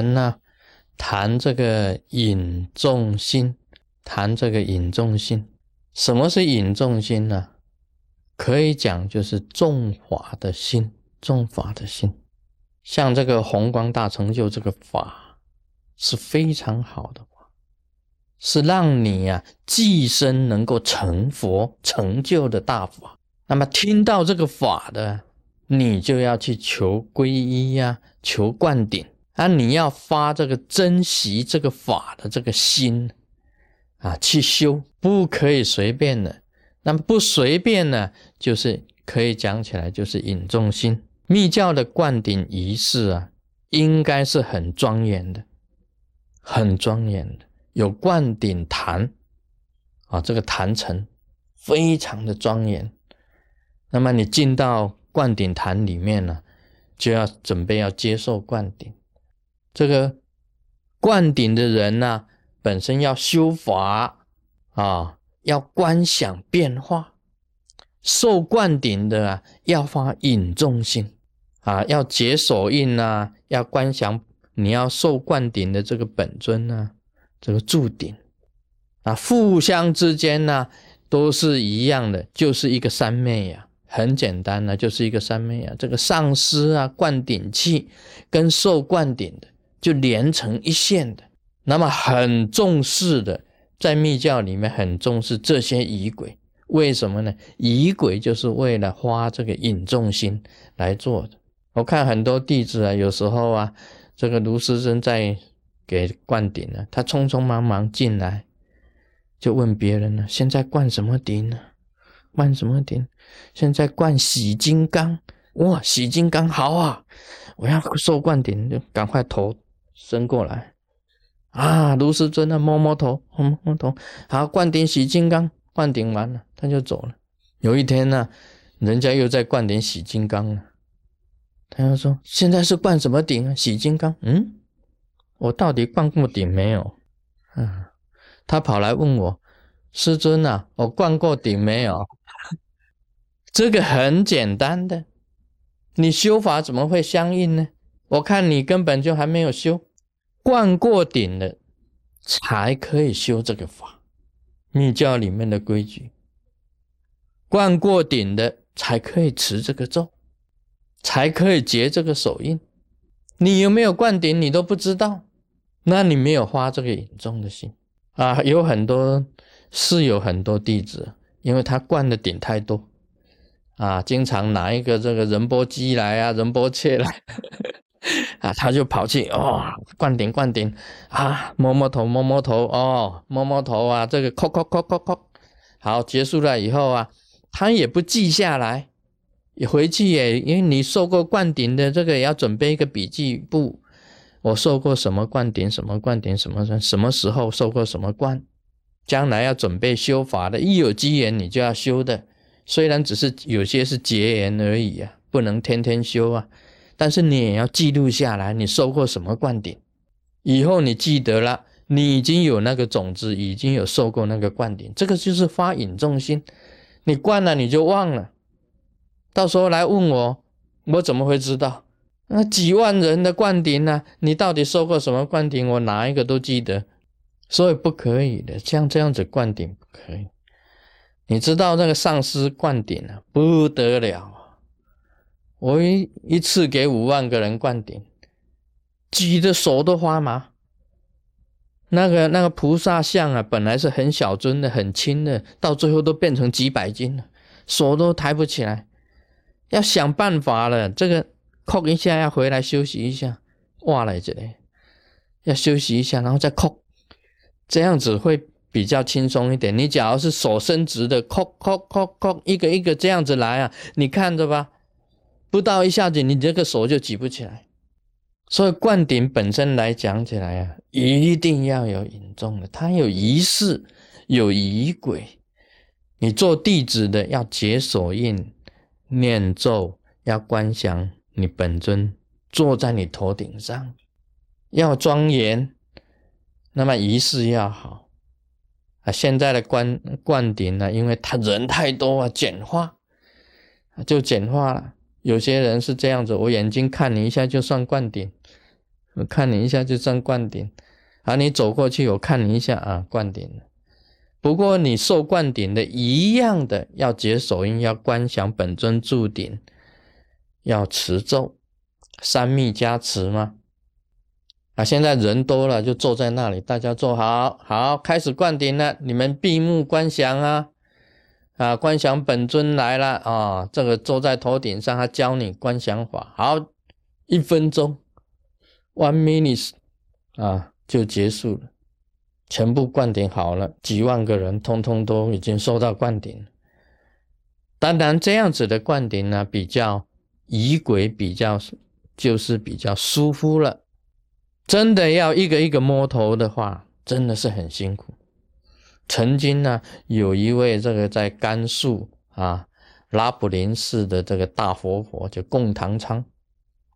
人呢谈这个引众心，谈这个引众心。什么是引众心呢？可以讲就是众法的心，众法的心。像这个宏光大成就这个法是非常好的法，是让你呀寄身能够成佛成就的大法。那么听到这个法的，你就要去求皈依呀，求灌顶那！你要发这个珍惜这个法的这个心啊，去修，不可以随便的。那么不随便呢，就是可以讲起来就是引众心。密教的灌顶仪式啊，应该是很庄严的，很庄严的，有灌顶坛啊，这个坛城非常的庄严。那么你进到灌顶坛里面呢，就要准备要接受灌顶。这个灌顶的人呢，本身要修法啊，要观想变化；受灌顶的啊，要发引众心。啊，要解手印呐，要观想，你要受灌顶的这个本尊呐，这个柱顶啊，互相之间呢都是一样的，就是一个三昧呀，很简单呢，就是一个三昧呀。这个上师啊，灌顶器跟受灌顶的就连成一线的，那么很重视的，在密教里面很重视这些仪轨，为什么呢？仪轨就是为了花这个引众心来做的。我看很多弟子啊，有时候啊，这个卢师尊在给灌顶呢，他匆匆忙忙进来，就问别人了：现在灌什么顶呢？灌什么顶？现在灌洗金刚。哇，洗金刚好啊！我要受灌顶，就赶快投伸过来啊！卢师尊呢，摸摸头，摸摸头，好，灌顶洗金刚。灌顶完了，他就走了。有一天呢，人家又在灌顶洗金刚了。他又说：“现在是灌什么顶啊？洗金刚？嗯，我到底灌过顶没有？嗯，他跑来问我，师尊啊，我灌过顶没有？这个很简单的，你修法怎么会相应呢？我看你根本就还没有修，灌过顶的才可以修这个法，密教里面的规矩，灌过顶的才可以持这个咒。”才可以结这个手印，你有没有灌顶你都不知道，那你没有花这个引众的心啊。有很多是有很多弟子，因为他灌的顶太多啊，经常拿一个这个仁波机来啊，仁波切来啊，他就跑去哦，灌顶灌顶啊，摸摸头摸摸头哦，摸摸头啊，这个叩叩叩叩叩，好结束了以后啊，他也不记下来。你回去也，因为你受过灌顶的，这个也要准备一个笔记簿。我受过什么灌顶，什么灌顶，什么什么时候受过什么灌，将来要准备修法的，一有机缘你就要修的。虽然只是有些是结缘而已啊，不能天天修啊，但是你也要记录下来，你受过什么灌顶，以后你记得了，你已经有那个种子，已经有受过那个灌顶，这个就是发引重心。你灌了你就忘了。到时候来问我，我怎么会知道？那几万人的灌顶呢？你到底受过什么灌顶？我哪一个都记得，所以不可以的。像这样子灌顶不可以。你知道那个上师灌顶啊，不得了我一一次给五万个人灌顶，挤得手都发麻。那个那个菩萨像啊，本来是很小尊的、很轻的，到最后都变成几百斤了，手都抬不起来。要想办法了，这个扣一下要回来休息一下，哇来着嘞，要休息一下，然后再扣，这样子会比较轻松一点。你假如是手伸直的，扣扣扣扣，一个一个这样子来啊，你看着吧，不到一下子你这个手就举不起来。所以灌顶本身来讲起来啊，一定要有引众的，它有仪式，有仪轨。你做弟子的要解手印。念咒要观想你本尊坐在你头顶上，要庄严，那么仪式要好啊。现在的灌灌顶呢，因为他人太多啊，简化就简化了。有些人是这样子，我眼睛看你一下就算灌顶，我看你一下就算灌顶，啊，你走过去我看你一下啊，灌顶。不过你受灌顶的一样的，要解手印，要观想本尊住顶，要持咒，三密加持吗？啊，现在人多了，就坐在那里，大家坐好，好，开始灌顶了，你们闭目观想啊，啊，观想本尊来了啊，这个坐在头顶上，他教你观想法，好，一分钟，one minute，啊，就结束了。全部灌顶好了，几万个人通通都已经收到灌顶。当然，这样子的灌顶呢，比较仪轨，比较就是比较舒服了。真的要一个一个摸头的话，真的是很辛苦。曾经呢，有一位这个在甘肃啊拉卜林寺的这个大活佛，叫贡唐昌，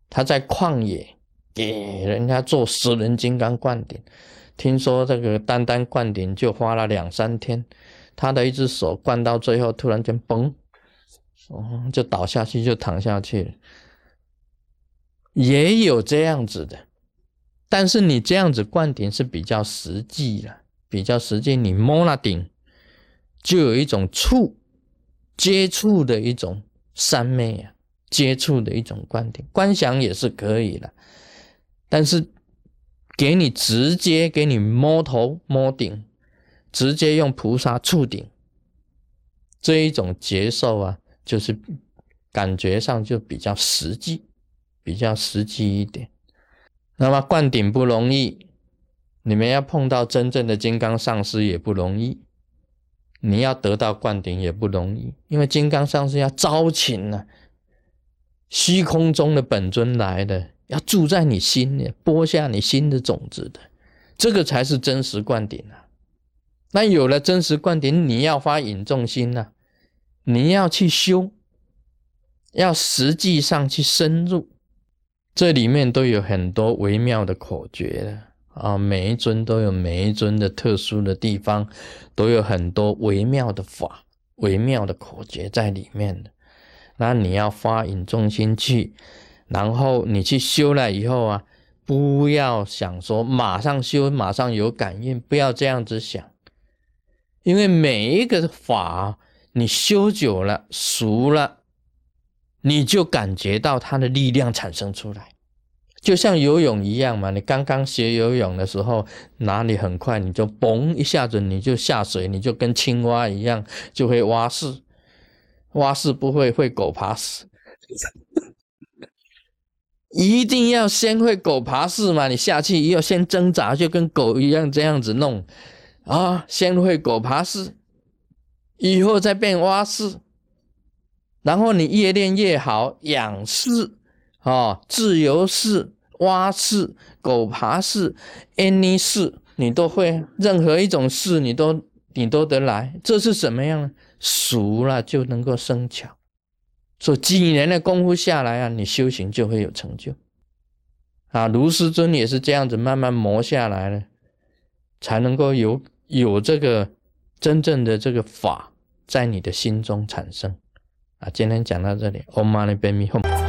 他在旷野给人家做十人金刚灌顶。听说这个单单灌顶就花了两三天，他的一只手灌到最后，突然间嘣，哦，就倒下去，就躺下去了。也有这样子的，但是你这样子灌顶是比较实际的，比较实际。你摸那顶，就有一种触接触的一种三昧啊，接触的一种灌顶，观想也是可以的，但是。给你直接给你摸头摸顶，直接用菩萨触顶，这一种接受啊，就是感觉上就比较实际，比较实际一点。那么灌顶不容易，你们要碰到真正的金刚上师也不容易，你要得到灌顶也不容易，因为金刚上师要招请呢，虚空中的本尊来的。要住在你心里，播下你心的种子的，这个才是真实灌顶啊！那有了真实灌顶，你要发引众心啊，你要去修，要实际上去深入，这里面都有很多微妙的口诀的啊！每一尊都有每一尊的特殊的地方，都有很多微妙的法、微妙的口诀在里面的。那你要发引众心去。然后你去修了以后啊，不要想说马上修马上有感应，不要这样子想，因为每一个法你修久了熟了，你就感觉到它的力量产生出来，就像游泳一样嘛。你刚刚学游泳的时候，哪里很快你就嘣一下子你就下水，你就跟青蛙一样就会蛙式，蛙式不会会狗爬式。一定要先会狗爬式嘛？你下去要先挣扎，就跟狗一样这样子弄啊！先会狗爬式，以后再变蛙式，然后你越练越好，仰式啊，自由式、蛙式、狗爬式、any 式，你都会，任何一种式你都你都得来。这是什么样呢？熟了就能够生巧。说几年的功夫下来啊，你修行就会有成就啊。卢师尊也是这样子慢慢磨下来了，才能够有有这个真正的这个法在你的心中产生啊。今天讲到这里，Om Mani Padme Hum。